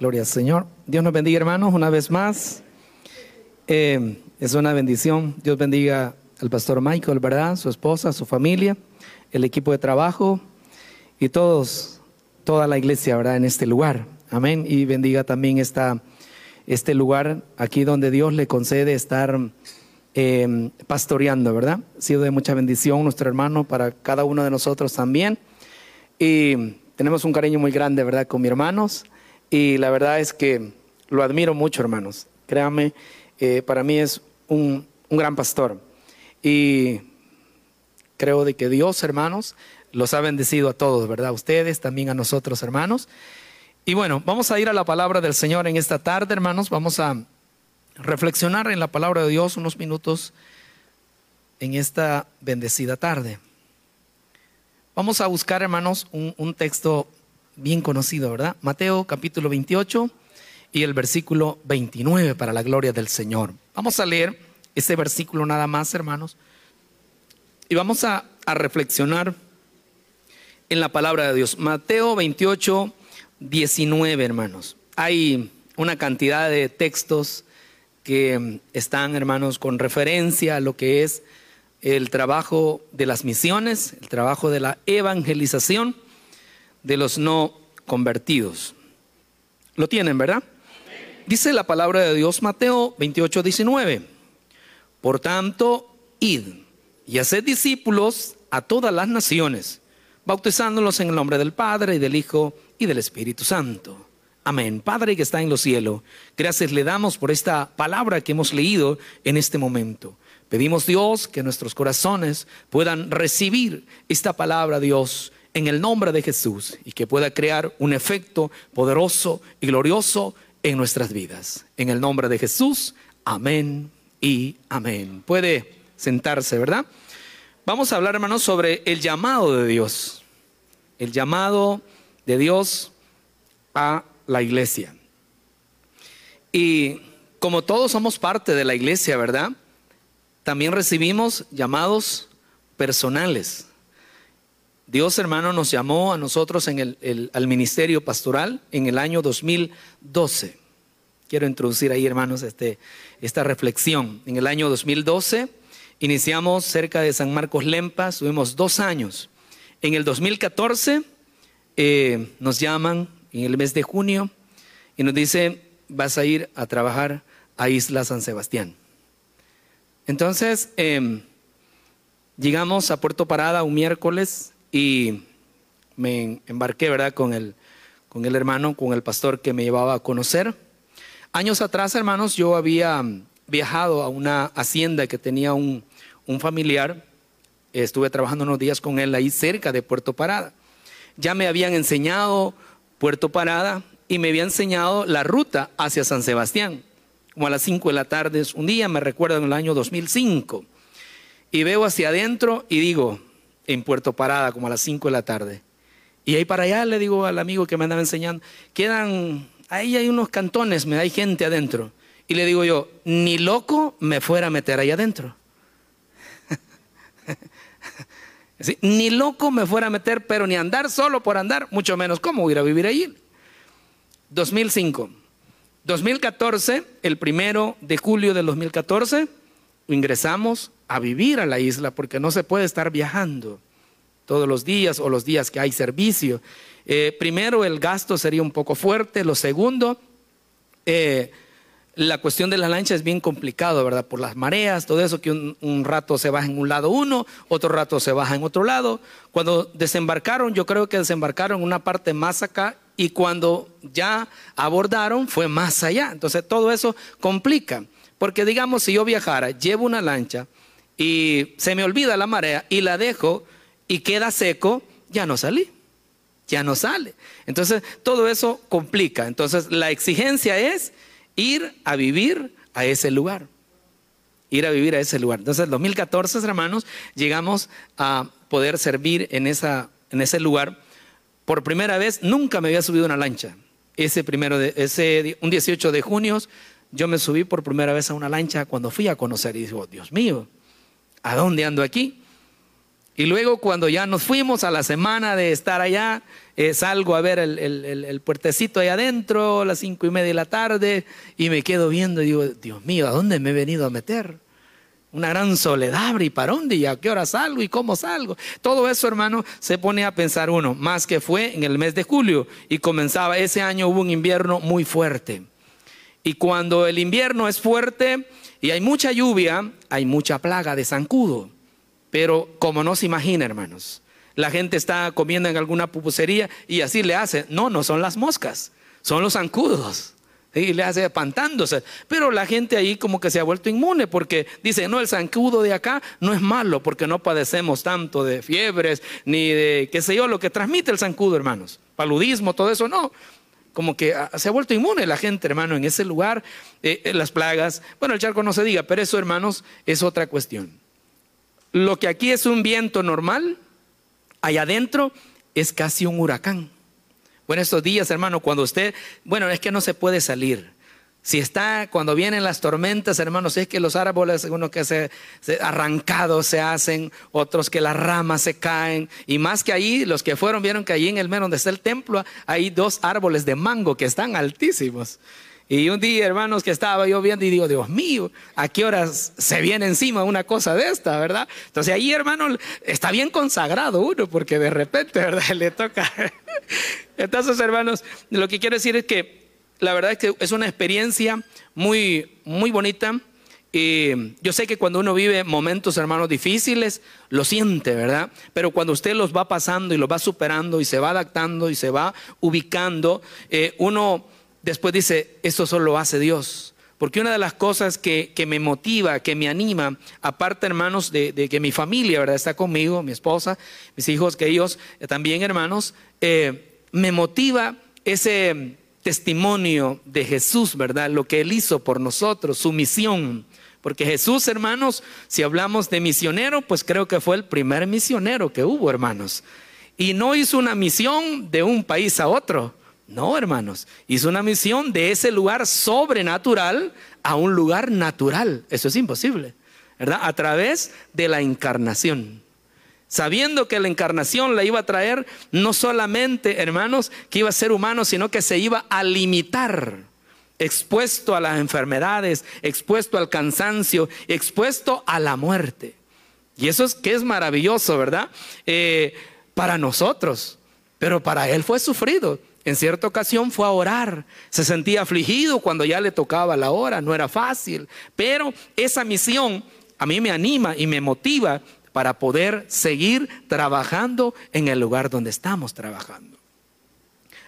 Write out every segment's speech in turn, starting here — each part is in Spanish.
Gloria al Señor. Dios nos bendiga, hermanos, una vez más. Eh, es una bendición. Dios bendiga al pastor Michael, ¿verdad? Su esposa, su familia, el equipo de trabajo y todos, toda la iglesia, ¿verdad? En este lugar. Amén. Y bendiga también esta, este lugar aquí donde Dios le concede estar eh, pastoreando, ¿verdad? Ha sido de mucha bendición nuestro hermano para cada uno de nosotros también. Y tenemos un cariño muy grande, ¿verdad? Con mis hermanos. Y la verdad es que lo admiro mucho, hermanos. Créanme, eh, para mí es un, un, gran pastor. Y creo de que Dios, hermanos, los ha bendecido a todos, ¿verdad? A ustedes, también a nosotros, hermanos. Y bueno, vamos a ir a la palabra del Señor en esta tarde, hermanos. Vamos a reflexionar en la palabra de Dios unos minutos en esta bendecida tarde. Vamos a buscar, hermanos, un, un texto bien conocido, ¿verdad? Mateo capítulo 28 y el versículo 29 para la gloria del Señor. Vamos a leer ese versículo nada más, hermanos, y vamos a, a reflexionar en la palabra de Dios. Mateo 28, 19, hermanos. Hay una cantidad de textos que están, hermanos, con referencia a lo que es el trabajo de las misiones, el trabajo de la evangelización de los no convertidos. Lo tienen, ¿verdad? Dice la palabra de Dios Mateo 28, 19. Por tanto, id y haced discípulos a todas las naciones, bautizándolos en el nombre del Padre y del Hijo y del Espíritu Santo. Amén. Padre que está en los cielos, gracias le damos por esta palabra que hemos leído en este momento. Pedimos Dios que nuestros corazones puedan recibir esta palabra, Dios, en el nombre de Jesús y que pueda crear un efecto poderoso y glorioso en nuestras vidas. En el nombre de Jesús, amén y amén. Puede sentarse, ¿verdad? Vamos a hablar, hermanos, sobre el llamado de Dios. El llamado de Dios a la iglesia. Y como todos somos parte de la iglesia, ¿verdad? También recibimos llamados personales. Dios hermano nos llamó a nosotros en el, al ministerio pastoral en el año 2012. Quiero introducir ahí hermanos este, esta reflexión. En el año 2012 iniciamos cerca de San Marcos Lempa, estuvimos dos años. En el 2014 eh, nos llaman en el mes de junio y nos dicen vas a ir a trabajar a Isla San Sebastián. Entonces eh, llegamos a Puerto Parada un miércoles y me embarqué, ¿verdad?, con el, con el hermano, con el pastor que me llevaba a conocer. Años atrás, hermanos, yo había viajado a una hacienda que tenía un, un familiar. Estuve trabajando unos días con él ahí cerca de Puerto Parada. Ya me habían enseñado Puerto Parada y me había enseñado la ruta hacia San Sebastián, como a las 5 de la tarde. Un día, me recuerdo, en el año 2005. Y veo hacia adentro y digo, en Puerto Parada, como a las 5 de la tarde. Y ahí para allá le digo al amigo que me andaba enseñando, quedan, ahí hay unos cantones, me hay gente adentro. Y le digo yo, ni loco me fuera a meter ahí adentro. ni loco me fuera a meter, pero ni andar solo por andar, mucho menos cómo ir a vivir allí. 2005. 2014, el primero de julio del 2014, ingresamos a vivir a la isla porque no se puede estar viajando todos los días o los días que hay servicio. Eh, primero, el gasto sería un poco fuerte. Lo segundo, eh, la cuestión de la lancha es bien complicado, ¿verdad? Por las mareas, todo eso que un, un, rato se baja en un lado uno, otro rato se baja en otro lado. Cuando desembarcaron, yo creo que desembarcaron una parte más acá y cuando ya abordaron fue más allá. Entonces todo eso complica. Porque digamos, si yo viajara, llevo una lancha y se me olvida la marea y la dejo y queda seco, ya no salí, ya no sale. Entonces, todo eso complica. Entonces, la exigencia es ir a vivir a ese lugar. Ir a vivir a ese lugar. Entonces, en 2014, hermanos, llegamos a poder servir en, esa, en ese lugar. Por primera vez, nunca me había subido una lancha. Ese primero de, ese, un 18 de junio, yo me subí por primera vez a una lancha cuando fui a conocer y digo, Dios mío, ¿a dónde ando aquí? Y luego cuando ya nos fuimos a la semana de estar allá, eh, salgo a ver el, puertecito ahí adentro, a las cinco y media de la tarde, y me quedo viendo y digo, Dios mío, ¿a dónde me he venido a meter? Una gran soledad, ¿y para dónde? ¿Y a qué hora salgo? ¿Y cómo salgo? Todo eso, hermano, se pone a pensar uno, más que fue en el mes de julio y comenzaba, ese año hubo un invierno muy fuerte. Y cuando el invierno es fuerte y hay mucha lluvia, hay mucha plaga de zancudo. Pero como no se imagina, hermanos, la gente está comiendo en alguna pupusería y así le hace. No, no son las moscas, son los zancudos. Y le hace espantándose. Pero la gente ahí como que se ha vuelto inmune porque dice, no, el zancudo de acá no es malo porque no padecemos tanto de fiebres ni de, qué sé yo, lo que transmite el zancudo, hermanos. Paludismo, todo eso, no. Como que ah, se ha vuelto inmune la gente, hermano, en ese lugar, eh, las plagas. Bueno, el charco no se diga, pero eso, hermanos, es otra cuestión. Lo que aquí es un viento normal, allá adentro es casi un huracán. Bueno, estos días, hermano, cuando usted, bueno, es que no se puede salir. Si está, cuando vienen las tormentas, hermanos, es que los árboles, uno que se, arrancados se hacen, otros que las ramas se caen, y más que ahí, los que fueron vieron que allí en el medio donde está el templo hay dos árboles de mango que están altísimos. Y un día, hermanos, que estaba yo viendo y digo, Dios mío, ¿a qué horas se viene encima una cosa de esta, verdad? Entonces ahí, hermano, está bien consagrado uno, porque de repente, ¿verdad? Le toca. Entonces, hermanos, lo que quiero decir es que la verdad es que es una experiencia muy, muy bonita. Y yo sé que cuando uno vive momentos, hermanos, difíciles, lo siente, ¿verdad? Pero cuando usted los va pasando y los va superando y se va adaptando y se va ubicando, eh, uno después dice, esto solo hace Dios. Porque una de las cosas que, me motiva, que me anima, aparte hermanos de, que mi familia, ¿verdad? Está conmigo, mi esposa, mis hijos, que ellos eh, también hermanos, eh, me motiva ese testimonio de Jesús, ¿verdad? Lo que Él hizo por nosotros, su misión. Porque Jesús, hermanos, si hablamos de misionero, pues creo que fue el primer misionero que hubo, hermanos. Y no hizo una misión de un país a otro no, hermanos, hizo una misión de ese lugar sobrenatural a un lugar natural. Eso es imposible, ¿verdad? A través de la encarnación. Sabiendo que la encarnación la iba a traer no solamente, hermanos, que iba a ser humano, sino que se iba a limitar, expuesto a las enfermedades, expuesto al cansancio, expuesto a la muerte. Y eso es que es maravilloso, ¿verdad? Eh, para nosotros, pero para él fue sufrido. En cierta ocasión fue a orar, se sentía afligido cuando ya le tocaba la hora, no era fácil, pero esa misión a mí me anima y me motiva para poder seguir trabajando en el lugar donde estamos trabajando.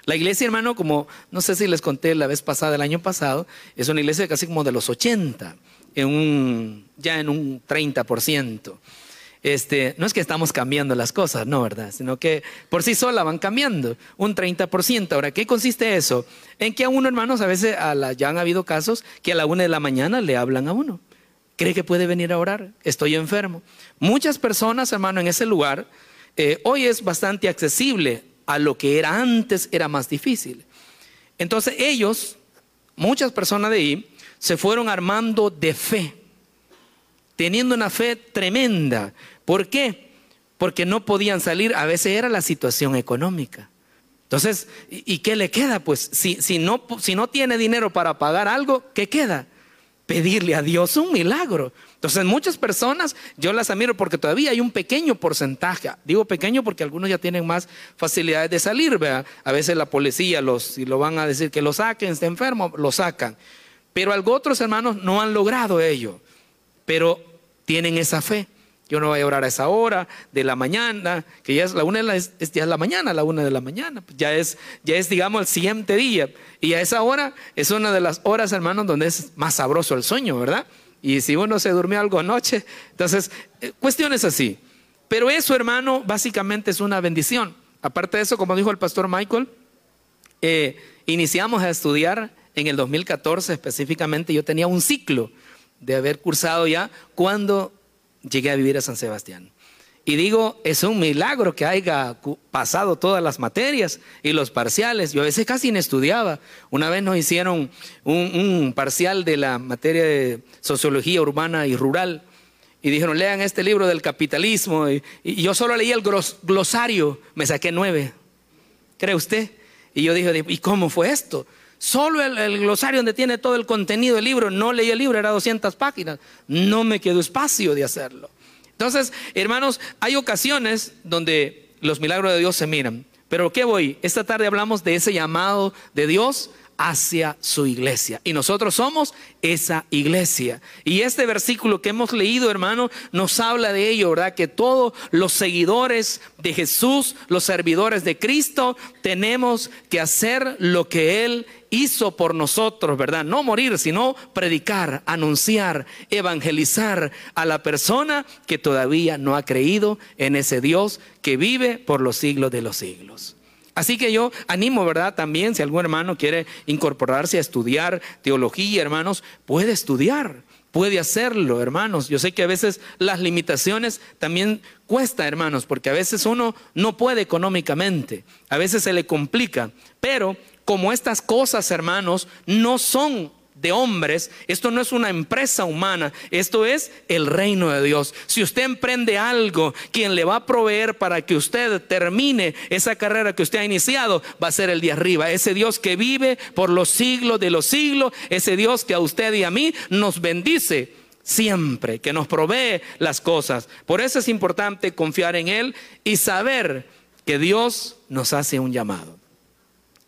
La iglesia, hermano, como no sé si les conté la vez pasada, el año pasado, es una iglesia casi como de los 80, en un, ya en un 30%. Este, no es que estamos cambiando las cosas, no, ¿verdad? Sino que por sí sola van cambiando un 30%. Ahora, ¿qué consiste eso? En que a uno, hermanos, a veces ya han habido casos que a la una de la mañana le hablan a uno. ¿Cree que puede venir a orar? Estoy enfermo. Muchas personas, hermano, en ese lugar, eh, hoy es bastante accesible a lo que era antes, era más difícil. Entonces ellos, muchas personas de ahí, se fueron armando de fe, teniendo una fe tremenda. ¿Por qué? Porque no podían salir, a veces era la situación económica. Entonces, ¿y, qué le queda? Pues si, no, si no tiene dinero para pagar algo, ¿qué queda? Pedirle a Dios un milagro. Entonces, muchas personas, yo las admiro porque todavía hay un pequeño porcentaje. Digo pequeño porque algunos ya tienen más facilidades de salir. ¿vea? A veces la policía, los, si lo van a decir que lo saquen, está enfermo, lo sacan. Pero algo otros hermanos no han logrado ello. Pero tienen esa fe. Yo no voy a orar a esa hora de la mañana, que ya es la una de la, es, ya es la mañana, la una de la mañana, pues ya es, ya es, digamos, el siguiente día. Y a esa hora es una de las horas, hermanos, donde es más sabroso el sueño, ¿verdad? Y si uno se durmió algo anoche, entonces, eh, cuestiones así. Pero eso, hermano, básicamente es una bendición. Aparte de eso, como dijo el pastor Michael, eh, iniciamos a estudiar en el 2014 específicamente. Yo tenía un ciclo de haber cursado ya cuando llegué a vivir a San Sebastián. Y digo, es un milagro que haya pasado todas las materias y los parciales. Yo a veces casi no estudiaba. Una vez nos hicieron un, parcial de la materia de sociología urbana y rural. y dijeron, lean este libro del capitalismo. Y, yo solo leí el glosario, me saqué nueve. ¿Cree usted? Y yo dije, ¿y cómo fue esto? Solo el, glosario donde tiene todo el contenido del libro, no leí el libro, era 200 páginas. No me quedó espacio de hacerlo. Entonces, hermanos, hay ocasiones donde los milagros de Dios se miran. Pero ¿qué voy? Esta tarde hablamos de ese llamado de Dios hacia su iglesia. Y nosotros somos esa iglesia. Y este versículo que hemos leído, hermano, nos habla de ello, ¿verdad? Que todos los seguidores de Jesús, los servidores de Cristo, tenemos que hacer lo que Él hizo por nosotros, ¿verdad? No morir, sino predicar, anunciar, evangelizar a la persona que todavía no ha creído en ese Dios que vive por los siglos de los siglos. Así que yo animo, ¿verdad? También si algún hermano quiere incorporarse a estudiar teología, hermanos, puede estudiar, puede hacerlo, hermanos. Yo sé que a veces las limitaciones también cuesta, hermanos, porque a veces uno no puede económicamente, a veces se le complica, pero como estas cosas, hermanos, no son de hombres, esto no es una empresa humana, esto es el reino de Dios. Si usted emprende algo, quien le va a proveer para que usted termine esa carrera que usted ha iniciado, va a ser el de arriba, ese Dios que vive por los siglos de los siglos, ese Dios que a usted y a mí nos bendice siempre, que nos provee las cosas. Por eso es importante confiar en Él y saber que Dios nos hace un llamado.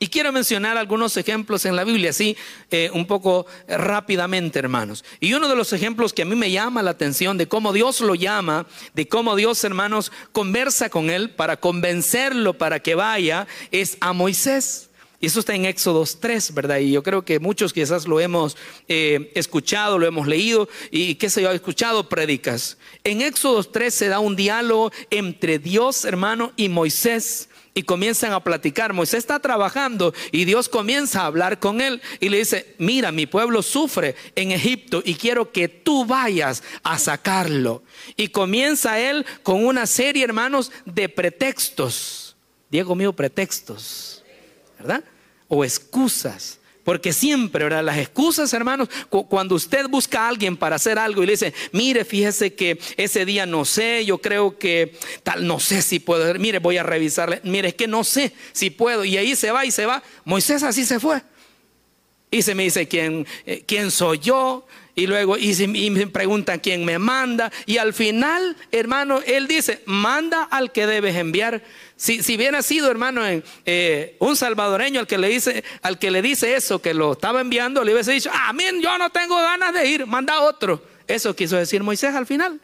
Y quiero mencionar algunos ejemplos en la Biblia, así eh, un poco rápidamente, hermanos. Y uno de los ejemplos que a mí me llama la atención de cómo Dios lo llama, de cómo Dios, hermanos, conversa con él para convencerlo para que vaya, es a Moisés. Y eso está en Éxodos 3, ¿verdad? Y yo creo que muchos quizás lo hemos eh, escuchado, lo hemos leído y qué sé yo, escuchado prédicas. En Éxodos 3 se da un diálogo entre Dios, hermano, y Moisés y comienzan a platicar. Moisés está trabajando y Dios comienza a hablar con él y le dice, mira, mi pueblo sufre en Egipto y quiero que tú vayas a sacarlo. Y comienza él con una serie, hermanos, de pretextos. Diego mío, pretextos, ¿verdad? O excusas porque siempre, ¿verdad? Las excusas, hermanos, cuando usted busca a alguien para hacer algo y le dice, mire, fíjese que ese día no sé, yo creo que tal, no sé si puedo, mire, voy a revisarle, mire, es que no sé si puedo. Y ahí se va y se va. Moisés así se fue. Y se me dice, ¿quién, eh, ¿quién soy yo? Y luego y, me preguntan quién me manda. Y al final, hermano, él dice, manda al que debes enviar. Si, si hubiera sido, hermano, eh, un salvadoreño al que, le dice, al que le dice eso, que lo estaba enviando, le hubiese dicho, ah, mí yo no tengo ganas de ir, manda otro. Eso quiso decir Moisés al final.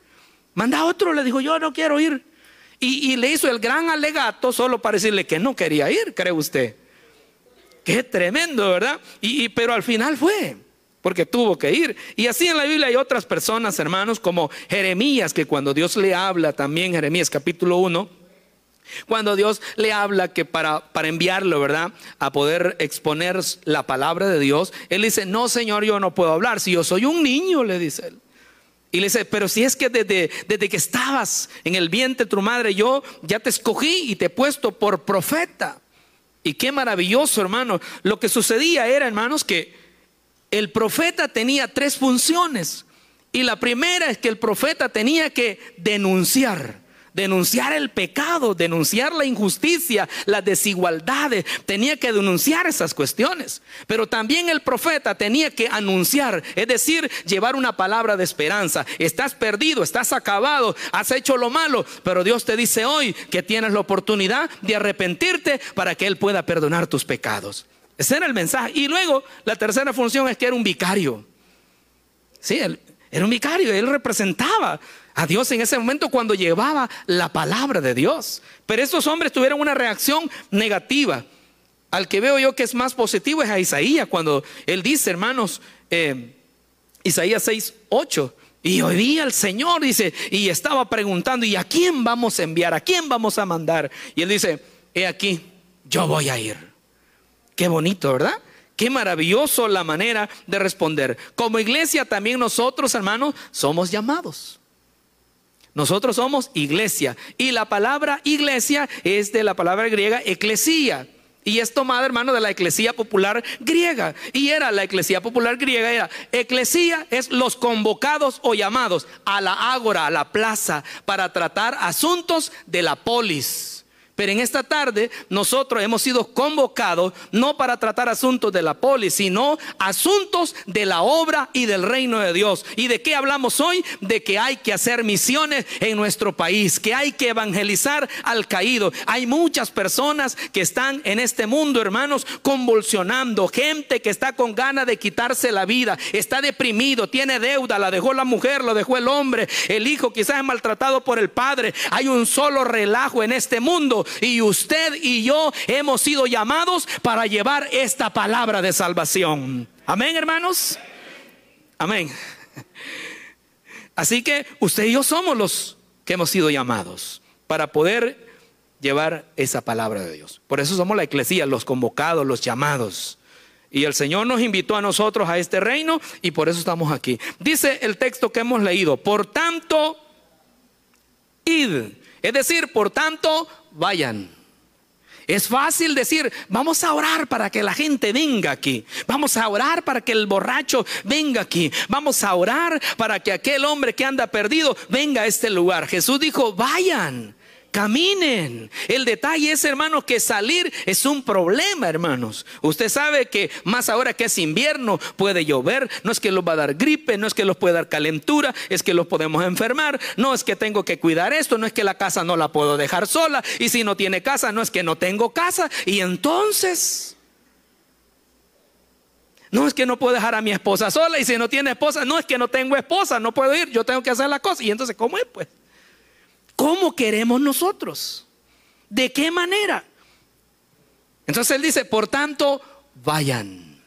Manda otro, le dijo, yo no quiero ir. Y, le hizo el gran alegato solo para decirle que no quería ir, cree usted. Qué tremendo, ¿verdad? Y, pero al final fue porque tuvo que ir. Y así en la Biblia hay otras personas, hermanos, como Jeremías, que cuando Dios le habla también, Jeremías capítulo 1, cuando Dios le habla que para, para enviarlo, ¿verdad? A poder exponer la palabra de Dios, Él dice, no, Señor, yo no puedo hablar, si yo soy un niño, le dice Él. Y le dice, pero si es que desde, desde que estabas en el vientre de tu madre, yo ya te escogí y te he puesto por profeta. Y qué maravilloso, hermano. Lo que sucedía era, hermanos, que el profeta tenía tres funciones. Y la primera es que el profeta tenía que denunciar denunciar el pecado, denunciar la injusticia, las desigualdades, tenía que denunciar esas cuestiones. Pero también el profeta tenía que anunciar, es decir, llevar una palabra de esperanza. Estás perdido, estás acabado, has hecho lo malo, pero Dios te dice hoy que tienes la oportunidad de arrepentirte para que Él pueda perdonar tus pecados. Ese era el mensaje. Y luego la tercera función es que era un vicario. Sí, él, era un vicario, él representaba a Dios en ese momento cuando llevaba la palabra de Dios. Pero estos hombres tuvieron una reacción negativa. Al que veo yo que es más positivo es a Isaías, cuando él dice, hermanos, eh, Isaías 6, 8. Y hoy día el Señor dice, y estaba preguntando, ¿y a quién vamos a enviar? ¿A quién vamos a mandar? Y él dice, he aquí, yo voy a ir. Qué bonito, ¿verdad? Qué maravilloso la manera de responder. Como iglesia también nosotros, hermanos, somos llamados. Nosotros somos iglesia. Y la palabra iglesia es de la palabra griega eclesía. y es tomada, hermano, de la eclesía popular griega. Y era la eclesía popular griega, era eclesía es los convocados o llamados a la ágora, a la plaza, para tratar asuntos de la polis. Pero en esta tarde nosotros hemos sido convocados no para tratar asuntos de la polis, sino asuntos de la obra y del reino de Dios. ¿Y de qué hablamos hoy? De que hay que hacer misiones en nuestro país, que hay que evangelizar al caído. Hay muchas personas que están en este mundo, hermanos, convulsionando, gente que está con ganas de quitarse la vida, está deprimido, tiene deuda, la dejó la mujer, lo dejó el hombre, el hijo quizás es maltratado por el padre. Hay un solo relajo en este mundo y usted y yo hemos sido llamados para llevar esta palabra de salvación. Amén, hermanos. Amén. Así que usted y yo somos los que hemos sido llamados para poder llevar esa palabra de Dios. Por eso somos la iglesia, los convocados, los llamados. Y el Señor nos invitó a nosotros a este reino y por eso estamos aquí. Dice el texto que hemos leído, por tanto, id. Es decir, por tanto, vayan. Es fácil decir, vamos a orar para que la gente venga aquí. Vamos a orar para que el borracho venga aquí. Vamos a orar para que aquel hombre que anda perdido venga a este lugar. Jesús dijo, vayan. Caminen. El detalle es, hermanos, que salir es un problema, hermanos. Usted sabe que más ahora que es invierno, puede llover. No es que los va a dar gripe, no es que los puede dar calentura, es que los podemos enfermar. No es que tengo que cuidar esto, no es que la casa no la puedo dejar sola. Y si no tiene casa, no es que no tengo casa. Y entonces... No es que no puedo dejar a mi esposa sola y si no tiene esposa, no es que no tengo esposa, no puedo ir, yo tengo que hacer la cosa. Y entonces, ¿cómo es? Pues ¿Cómo queremos nosotros? ¿De qué manera? Entonces él dice, por tanto, vayan.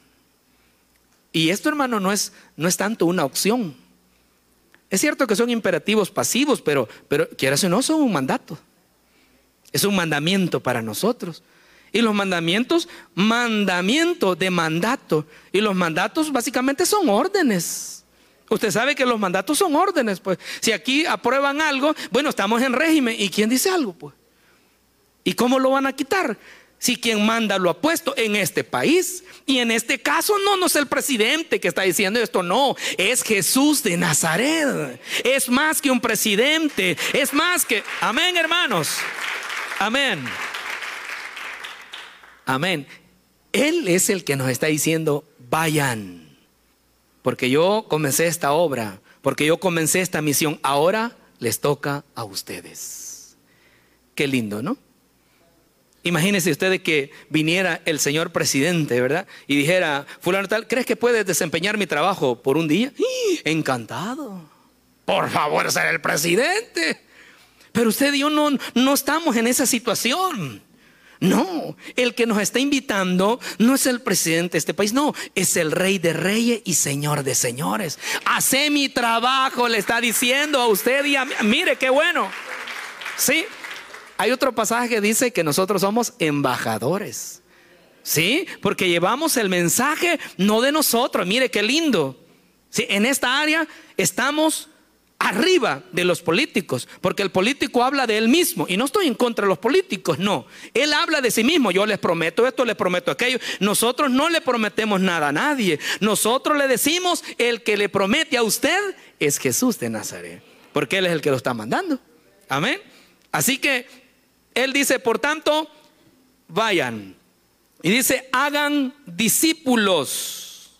Y esto, hermano, no es, no es tanto una opción. Es cierto que son imperativos pasivos, pero, pero quieras o no, son un mandato. Es un mandamiento para nosotros. Y los mandamientos, mandamiento de mandato. Y los mandatos básicamente son órdenes. Usted sabe que los mandatos son órdenes, pues. Si aquí aprueban algo, bueno, estamos en régimen. ¿Y quién dice algo, pues? ¿Y cómo lo van a quitar? Si quien manda lo ha puesto en este país. Y en este caso no, no es el presidente que está diciendo esto, no, es Jesús de Nazaret. Es más que un presidente, es más que... Amén, hermanos. Amén. Amén. Él es el que nos está diciendo, vayan porque yo comencé esta obra, porque yo comencé esta misión. Ahora les toca a ustedes. Qué lindo, ¿no? Imagínense ustedes que viniera el señor presidente, ¿verdad? Y dijera, fulano tal, ¿crees que puedes desempeñar mi trabajo por un día? Encantado. Por favor, ser el presidente. Pero usted y yo no, no estamos en esa situación. No, el que nos está invitando no es el presidente de este país, no, es el rey de reyes y señor de señores. Hace mi trabajo, le está diciendo a usted y a mí. Mire qué bueno. Sí, hay otro pasaje que dice que nosotros somos embajadores. Sí, porque llevamos el mensaje no de nosotros. Mire qué lindo. Sí, en esta área estamos arriba de los políticos, porque el político habla de él mismo, y no estoy en contra de los políticos, no, él habla de sí mismo, yo les prometo esto, les prometo aquello, nosotros no le prometemos nada a nadie, nosotros le decimos, el que le promete a usted es Jesús de Nazaret, porque él es el que lo está mandando, amén. Así que él dice, por tanto, vayan, y dice, hagan discípulos.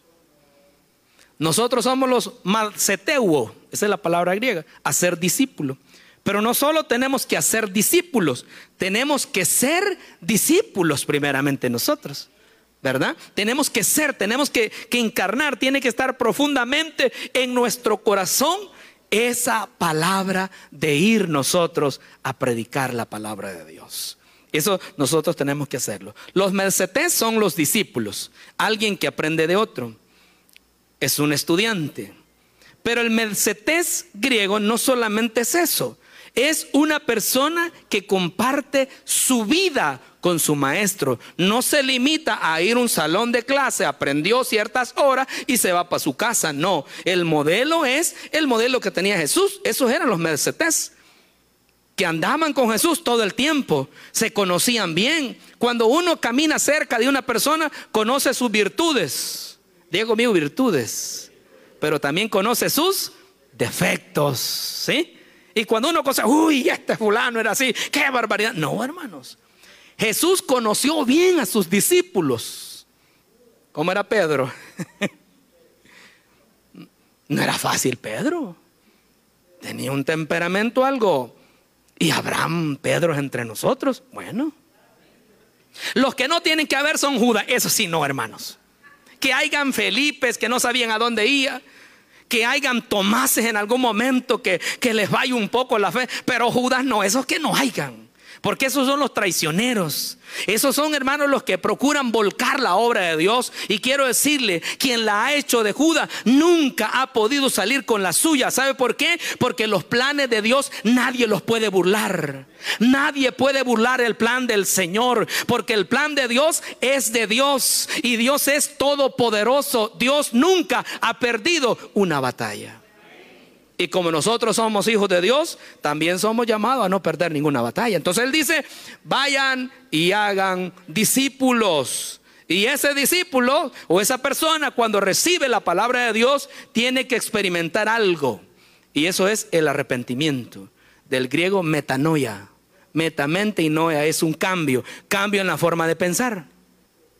Nosotros somos los marceteuos esa es la palabra griega, hacer discípulo. Pero no solo tenemos que hacer discípulos, tenemos que ser discípulos primeramente nosotros. ¿Verdad? Tenemos que ser, tenemos que, que encarnar, tiene que estar profundamente en nuestro corazón esa palabra de ir nosotros a predicar la palabra de Dios. Eso nosotros tenemos que hacerlo. Los mercedes son los discípulos, alguien que aprende de otro. Es un estudiante, pero el mercedes griego no solamente es eso, es una persona que comparte su vida con su maestro. No se limita a ir a un salón de clase, aprendió ciertas horas y se va para su casa. No, el modelo es el modelo que tenía Jesús. Esos eran los mercedes. que andaban con Jesús todo el tiempo, se conocían bien. Cuando uno camina cerca de una persona, conoce sus virtudes. Diego mío, virtudes. Pero también conoce sus defectos, ¿sí? Y cuando uno cosa, uy, este fulano era así, qué barbaridad. No, hermanos. Jesús conoció bien a sus discípulos. ¿Cómo era Pedro? no era fácil Pedro. Tenía un temperamento algo. Y Abraham, Pedro entre nosotros. Bueno. Los que no tienen que haber son Judas. Eso sí, no, hermanos. Que hayan Felipes que no sabían a dónde ir que hayan Tomases en algún momento que, que les vaya un poco la fe, pero Judas no, esos que no hayan. Porque esos son los traicioneros. Esos son hermanos los que procuran volcar la obra de Dios. Y quiero decirle, quien la ha hecho de Judas nunca ha podido salir con la suya. ¿Sabe por qué? Porque los planes de Dios nadie los puede burlar. Nadie puede burlar el plan del Señor. Porque el plan de Dios es de Dios. Y Dios es todopoderoso. Dios nunca ha perdido una batalla. Y como nosotros somos hijos de Dios, también somos llamados a no perder ninguna batalla. Entonces Él dice, vayan y hagan discípulos. Y ese discípulo o esa persona cuando recibe la palabra de Dios tiene que experimentar algo. Y eso es el arrepentimiento. Del griego metanoia. Metamente y noia es un cambio. Cambio en la forma de pensar.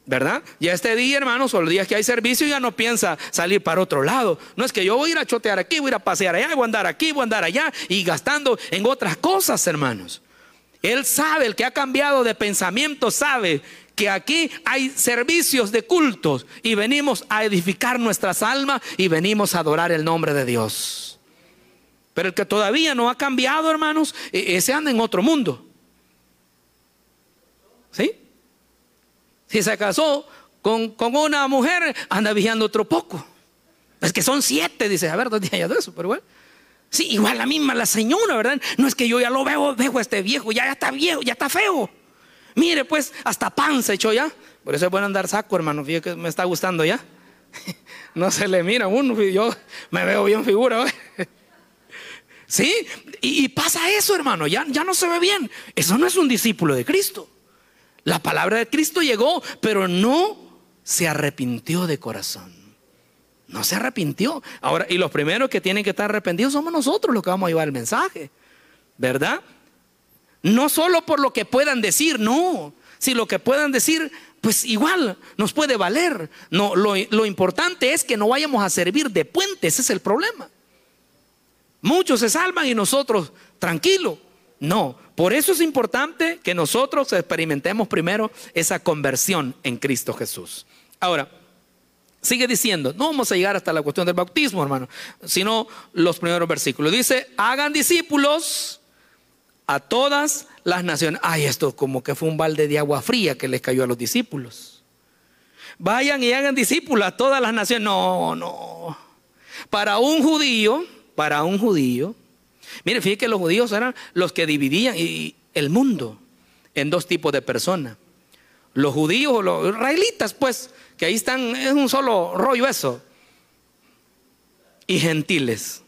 ¿Verdad? Ya este día, hermanos, o los días que hay servicio, ya no piensa salir para otro lado. No es que yo voy a ir a chotear aquí, voy a ir a pasear allá, voy a andar aquí, voy a andar allá y gastando en otras cosas, hermanos. Él sabe, el que ha cambiado de pensamiento sabe que aquí hay servicios de cultos y venimos a edificar nuestras almas y venimos a adorar el nombre de Dios. Pero el que todavía no ha cambiado, hermanos, e-, ese anda en otro mundo. ¿Sí? Si se casó con, una mujer, anda vigiando otro poco. Es que son siete, dice, a ver, ¿dónde hay de eso? Pero bueno. Sí, igual la misma la señora, ¿verdad? No es que yo ya lo veo, dejo a este viejo, ya, está viejo, ya está feo. Mire, pues, hasta panza echó ya. Por eso es bueno andar saco, hermano. Fíjate que me está gustando ya. No se le mira uno, yo me veo bien figura. Sí, y, y, pasa eso, hermano. Ya, ya no se ve bien. Eso no es un discípulo de Cristo. La palabra de Cristo llegó, pero no se arrepintió de corazón. No se arrepintió. Ahora, y los primeros que tienen que estar arrepentidos somos nosotros los que vamos a llevar el mensaje. ¿Verdad? No solo por lo que puedan decir, no. Si lo que puedan decir, pues igual nos puede valer. No, lo, lo importante es que no vayamos a servir de puente, ese es el problema. Muchos se salvan y nosotros, tranquilo. No, por eso es importante que nosotros experimentemos primero esa conversión en Cristo Jesús. Ahora, sigue diciendo, no vamos a llegar hasta la cuestión del bautismo, hermano, sino los primeros versículos. Dice, hagan discípulos a todas las naciones. Ay, esto como que fue un balde de agua fría que les cayó a los discípulos. Vayan y hagan discípulos a todas las naciones. No, no. Para un judío, para un judío, Mire, fíjate que los judíos eran los que dividían el mundo en dos tipos de personas. Los judíos o los israelitas, pues, que ahí están, es un solo rollo eso. Y gentiles.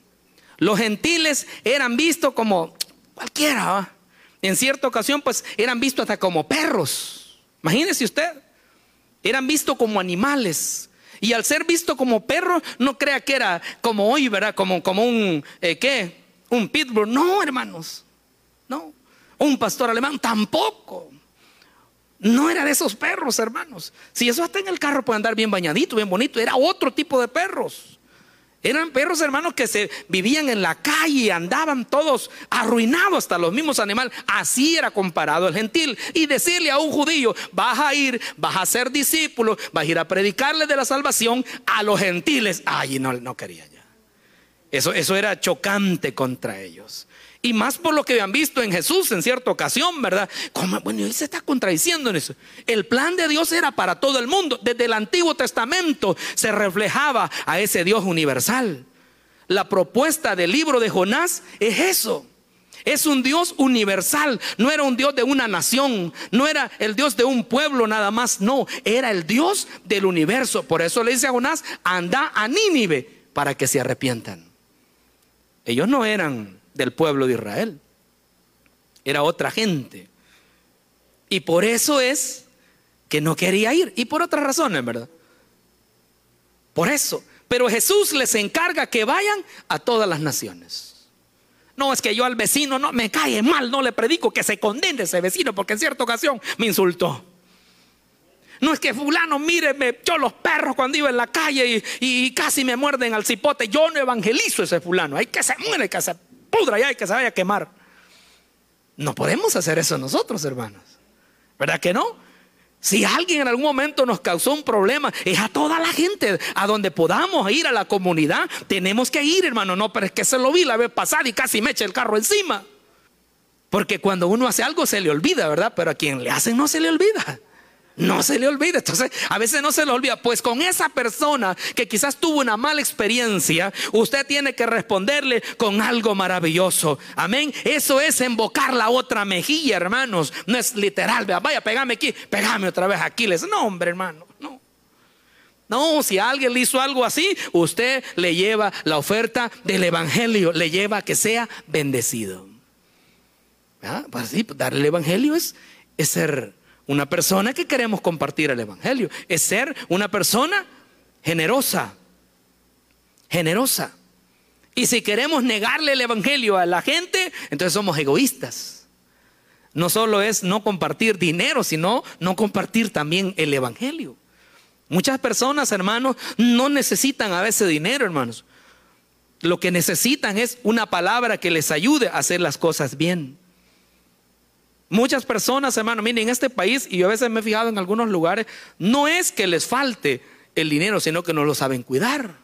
Los gentiles eran vistos como cualquiera. En cierta ocasión, pues, eran vistos hasta como perros. Imagínese usted. Eran vistos como animales. Y al ser visto como perros, no crea que era como hoy, ¿verdad? Como, como un, eh, ¿qué? Un pitbull. No, hermanos. No. Un pastor alemán tampoco. No era de esos perros, hermanos. Si eso hasta en el carro puede andar bien bañadito, bien bonito. Era otro tipo de perros. Eran perros, hermanos, que se vivían en la calle, andaban todos arruinados, hasta los mismos animales. Así era comparado el gentil. Y decirle a un judío, vas a ir, vas a ser discípulo, vas a ir a predicarle de la salvación a los gentiles. Ay, no, quería ya. Eso, eso era chocante contra ellos. Y más por lo que habían visto en Jesús en cierta ocasión, ¿verdad? bueno, él se está contradiciendo en eso. El plan de Dios era para todo el mundo. Desde el Antiguo Testamento se reflejaba a ese Dios universal. La propuesta del libro de Jonás es eso. Es un Dios universal, no era un Dios de una nación, no era el Dios de un pueblo nada más, no, era el Dios del universo. Por eso le dice a Jonás, anda a Nínive para que se arrepientan. Ellos no eran del pueblo de Israel. era otra gente. Y por eso es que no quería ir. Y por otras razones, ¿verdad? Por eso. Pero Jesús les encarga que vayan a todas las naciones. No es que yo al vecino no me cae mal, no le predico que se condene ese vecino porque en cierta ocasión me insultó. No es que fulano, mire, me los perros cuando iba en la calle y, casi me muerden al cipote. Yo no evangelizo a ese fulano. Hay que se muere, que se pudra y hay que se vaya a quemar. No podemos hacer eso nosotros, hermanos. ¿Verdad que no? Si alguien en algún momento nos causó un problema, es a toda la gente, a donde podamos ir a la comunidad, tenemos que ir, hermano. No, pero es que se lo vi la vez pasada y casi me echa el carro encima. Porque cuando uno hace algo se le olvida, ¿verdad? Pero a quien le hacen no se le olvida. No se le olvida. Entonces, a veces no se le olvida. Pues con esa persona que quizás tuvo una mala experiencia, usted tiene que responderle con algo maravilloso. Amén. Eso es invocar la otra mejilla, hermanos. No es literal. Vaya, pegame aquí, pegame otra vez aquí. Les, no, hombre, hermano. No. No, si alguien le hizo algo así, usted le lleva la oferta del Evangelio, le lleva a que sea bendecido. Pues sí, darle el Evangelio es, es ser una persona que queremos compartir el Evangelio. Es ser una persona generosa. Generosa. Y si queremos negarle el Evangelio a la gente, entonces somos egoístas. No solo es no compartir dinero, sino no compartir también el Evangelio. Muchas personas, hermanos, no necesitan a veces dinero, hermanos. Lo que necesitan es una palabra que les ayude a hacer las cosas bien. Muchas personas, hermano, miren, en este país, y yo a veces me he fijado en algunos lugares, no es que les falte el dinero, sino que no lo saben cuidar.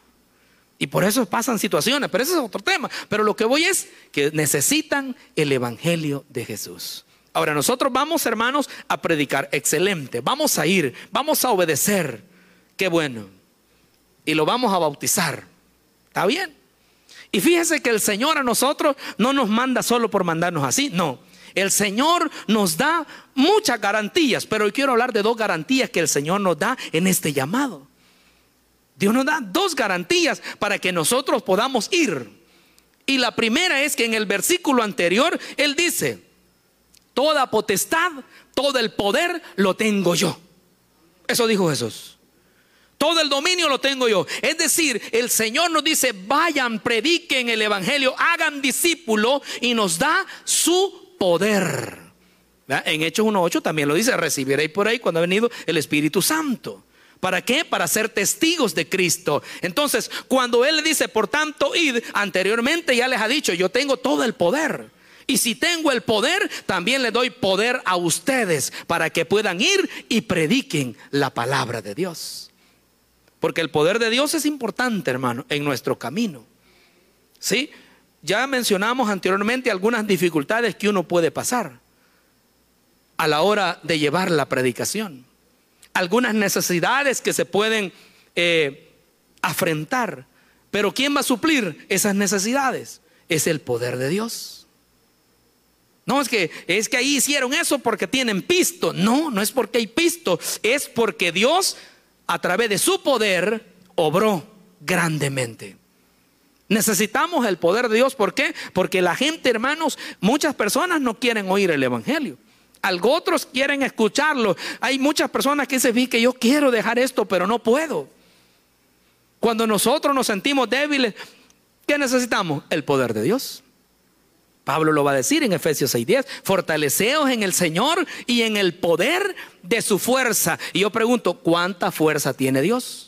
Y por eso pasan situaciones, pero ese es otro tema. Pero lo que voy es que necesitan el Evangelio de Jesús. Ahora nosotros vamos, hermanos, a predicar. Excelente. Vamos a ir, vamos a obedecer. Qué bueno. Y lo vamos a bautizar. ¿Está bien? Y fíjese que el Señor a nosotros no nos manda solo por mandarnos así, no. El Señor nos da muchas garantías, pero hoy quiero hablar de dos garantías que el Señor nos da en este llamado. Dios nos da dos garantías para que nosotros podamos ir. Y la primera es que en el versículo anterior Él dice, toda potestad, todo el poder lo tengo yo. Eso dijo Jesús. Todo el dominio lo tengo yo. Es decir, el Señor nos dice, vayan, prediquen el Evangelio, hagan discípulo y nos da su poder. En Hechos 1.8 también lo dice, recibiréis por ahí cuando ha venido el Espíritu Santo. ¿Para qué? Para ser testigos de Cristo. Entonces, cuando Él le dice, por tanto, id, anteriormente ya les ha dicho, yo tengo todo el poder. Y si tengo el poder, también le doy poder a ustedes para que puedan ir y prediquen la palabra de Dios. Porque el poder de Dios es importante, hermano, en nuestro camino. ¿Sí? Ya mencionamos anteriormente algunas dificultades que uno puede pasar a la hora de llevar la predicación. Algunas necesidades que se pueden eh, afrentar. Pero ¿quién va a suplir esas necesidades? Es el poder de Dios. No es que es que ahí hicieron eso porque tienen pisto. No, no es porque hay pisto, es porque Dios a través de su poder obró grandemente. Necesitamos el poder de Dios. ¿Por qué? Porque la gente, hermanos, muchas personas no quieren oír el Evangelio. Algo otros quieren escucharlo. Hay muchas personas que dicen, que yo quiero dejar esto, pero no puedo. Cuando nosotros nos sentimos débiles, ¿qué necesitamos? El poder de Dios. Pablo lo va a decir en Efesios 6:10, fortaleceos en el Señor y en el poder de su fuerza. Y yo pregunto, ¿cuánta fuerza tiene Dios?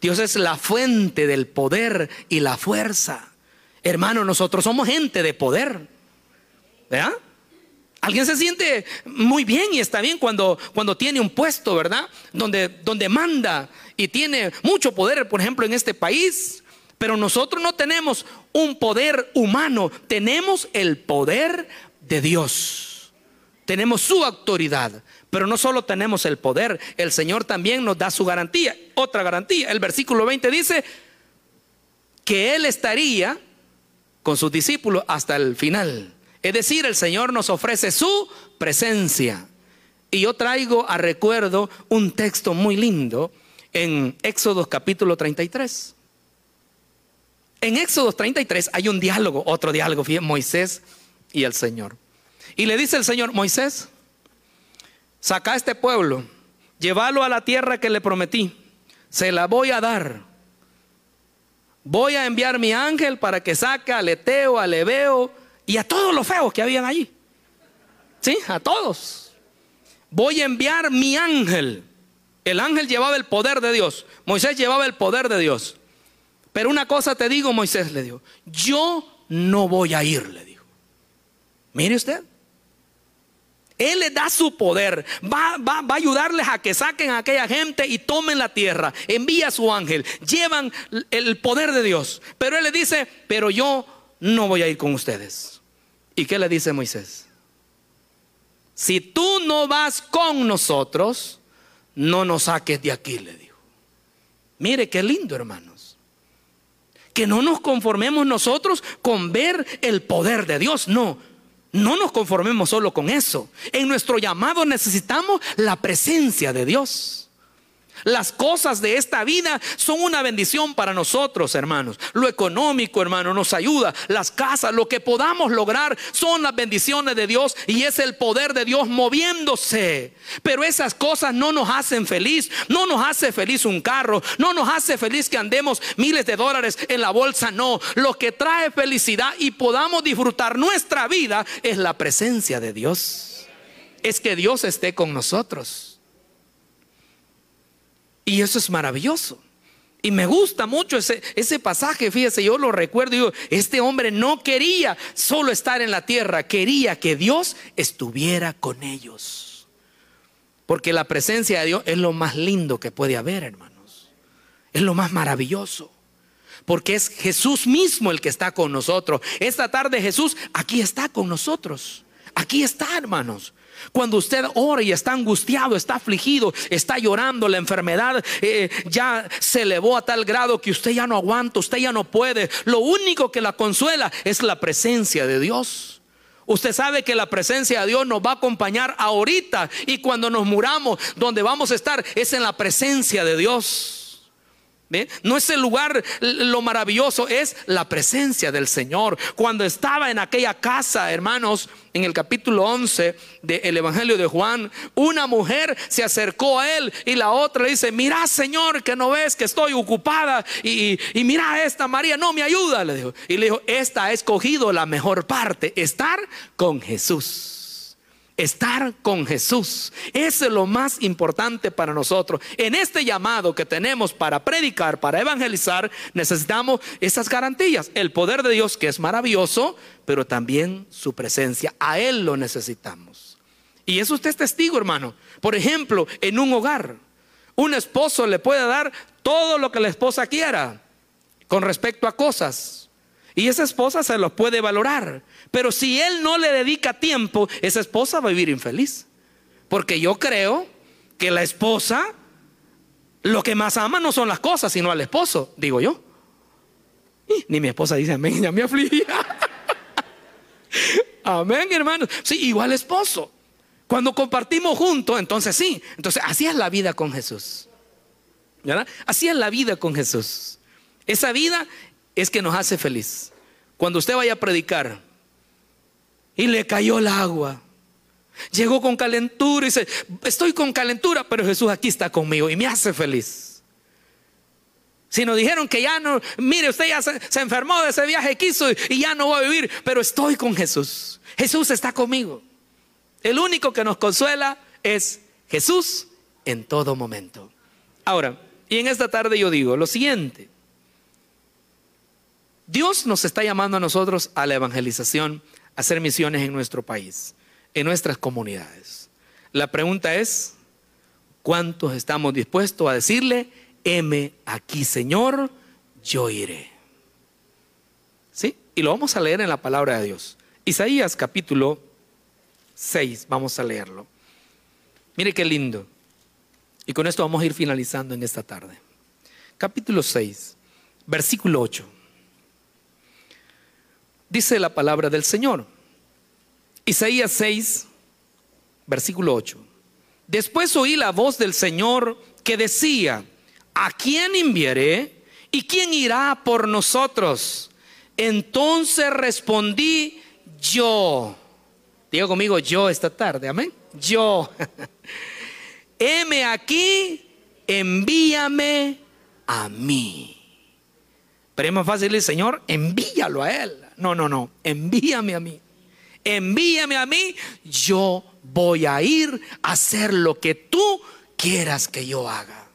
Dios es la fuente del poder y la fuerza. Hermano, nosotros somos gente de poder. ¿Verdad? Alguien se siente muy bien y está bien cuando, cuando tiene un puesto, ¿verdad? Donde, donde manda y tiene mucho poder, por ejemplo, en este país. Pero nosotros no tenemos un poder humano, tenemos el poder de Dios. Tenemos su autoridad. Pero no solo tenemos el poder, el Señor también nos da su garantía. Otra garantía, el versículo 20 dice que Él estaría con sus discípulos hasta el final. Es decir, el Señor nos ofrece su presencia. Y yo traigo a recuerdo un texto muy lindo en Éxodo capítulo 33. En Éxodo 33 hay un diálogo, otro diálogo, Moisés y el Señor. Y le dice el Señor, Moisés, saca a este pueblo, llévalo a la tierra que le prometí, se la voy a dar. Voy a enviar mi ángel para que saque al Eteo, al Ebeo y a todos los feos que habían allí. ¿Sí? A todos. Voy a enviar mi ángel. El ángel llevaba el poder de Dios. Moisés llevaba el poder de Dios. Pero una cosa te digo, Moisés le dijo, yo no voy a ir, le dijo. Mire usted. Él le da su poder, va, va, va, a ayudarles a que saquen a aquella gente y tomen la tierra. Envía a su ángel, llevan el poder de Dios. Pero él le dice, pero yo no voy a ir con ustedes. ¿Y qué le dice Moisés? Si tú no vas con nosotros, no nos saques de aquí, le dijo. Mire qué lindo, hermanos. Que no nos conformemos nosotros con ver el poder de Dios, no no nos conformemos solo con eso. En nuestro llamado necesitamos la presencia de Dios. Las cosas de esta vida son una bendición para nosotros, hermanos. Lo económico, hermano, nos ayuda. Las casas, lo que podamos lograr son las bendiciones de Dios y es el poder de Dios moviéndose. Pero esas cosas no nos hacen feliz. No nos hace feliz un carro. No nos hace feliz que andemos miles de dólares en la bolsa. No. Lo que trae felicidad y podamos disfrutar nuestra vida es la presencia de Dios. Es que Dios esté con nosotros. Y eso es maravilloso. Y me gusta mucho ese, ese pasaje, fíjese, yo lo recuerdo, digo, este hombre no quería solo estar en la tierra, quería que Dios estuviera con ellos. Porque la presencia de Dios es lo más lindo que puede haber, hermanos. Es lo más maravilloso. Porque es Jesús mismo el que está con nosotros. Esta tarde Jesús aquí está con nosotros. Aquí está, hermanos. Cuando usted ora y está angustiado, está afligido, está llorando, la enfermedad eh, ya se elevó a tal grado que usted ya no aguanta, usted ya no puede. Lo único que la consuela es la presencia de Dios. Usted sabe que la presencia de Dios nos va a acompañar ahorita y cuando nos muramos, donde vamos a estar es en la presencia de Dios. No es el lugar lo maravilloso, es la presencia del Señor. Cuando estaba en aquella casa, hermanos, en el capítulo 11 del Evangelio de Juan, una mujer se acercó a él y la otra le dice, mira Señor, que no ves que estoy ocupada y, mira esta María, no me ayuda, le dijo. Y le dijo, esta ha escogido la mejor parte, estar con Jesús estar con Jesús. Es lo más importante para nosotros. En este llamado que tenemos para predicar, para evangelizar, necesitamos esas garantías. El poder de Dios que es maravilloso, pero también su presencia. A Él lo necesitamos. Y eso usted es testigo, hermano. Por ejemplo, en un hogar, un esposo le puede dar todo lo que la esposa quiera con respecto a cosas. Y esa esposa se los puede valorar. Pero si él no le dedica tiempo, esa esposa va a vivir infeliz. Porque yo creo que la esposa lo que más ama no son las cosas, sino al esposo, digo yo. ni mi esposa dice amén, ya me afligía. amén, hermano. Sí, igual esposo. Cuando compartimos juntos, entonces sí. Entonces, así es la vida con Jesús. ¿verdad? Así es la vida con Jesús. Esa vida es que nos hace feliz. Cuando usted vaya a predicar, y le cayó el agua. Llegó con calentura y dice, estoy con calentura, pero Jesús aquí está conmigo y me hace feliz. Si nos dijeron que ya no, mire, usted ya se, enfermó de ese viaje que hizo y ya no va a vivir, pero estoy con Jesús. Jesús está conmigo. El único que nos consuela es Jesús en todo momento. Ahora, y en esta tarde yo digo lo siguiente. Dios nos está llamando a nosotros a la evangelización hacer misiones en nuestro país, en nuestras comunidades. La pregunta es, ¿cuántos estamos dispuestos a decirle, heme aquí Señor, yo iré? ¿Sí? Y lo vamos a leer en la palabra de Dios. Isaías capítulo 6, vamos a leerlo. Mire qué lindo. Y con esto vamos a ir finalizando en esta tarde. Capítulo 6, versículo 8. Dice la palabra del Señor. Isaías 6, versículo 8. Después oí la voz del Señor que decía, ¿a quién enviaré? ¿Y quién irá por nosotros? Entonces respondí yo. Diga conmigo yo esta tarde, amén. Yo. Heme aquí, envíame a mí. Pero es más fácil decir, Señor, envíalo a Él. No, no, no, envíame a mí. Envíame a mí, yo voy a ir a hacer lo que tú quieras que yo haga.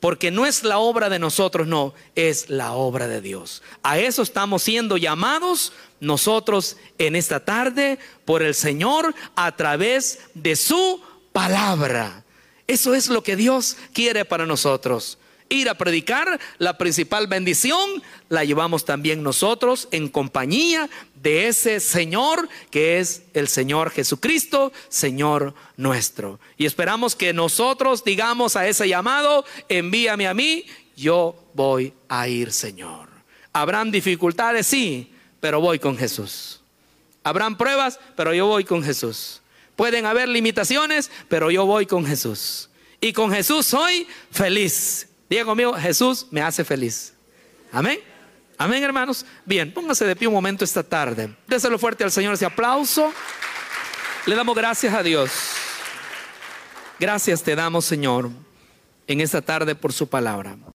Porque no es la obra de nosotros, no, es la obra de Dios. A eso estamos siendo llamados nosotros en esta tarde por el Señor a través de su palabra. Eso es lo que Dios quiere para nosotros ir a predicar, la principal bendición la llevamos también nosotros en compañía de ese Señor que es el Señor Jesucristo, Señor nuestro. Y esperamos que nosotros digamos a ese llamado, envíame a mí, yo voy a ir, Señor. Habrán dificultades, sí, pero voy con Jesús. Habrán pruebas, pero yo voy con Jesús. Pueden haber limitaciones, pero yo voy con Jesús. Y con Jesús soy feliz. Diga conmigo, Jesús me hace feliz. Amén. Amén, hermanos. Bien, póngase de pie un momento esta tarde. Déselo fuerte al Señor ese aplauso. Le damos gracias a Dios. Gracias te damos, Señor, en esta tarde por su palabra.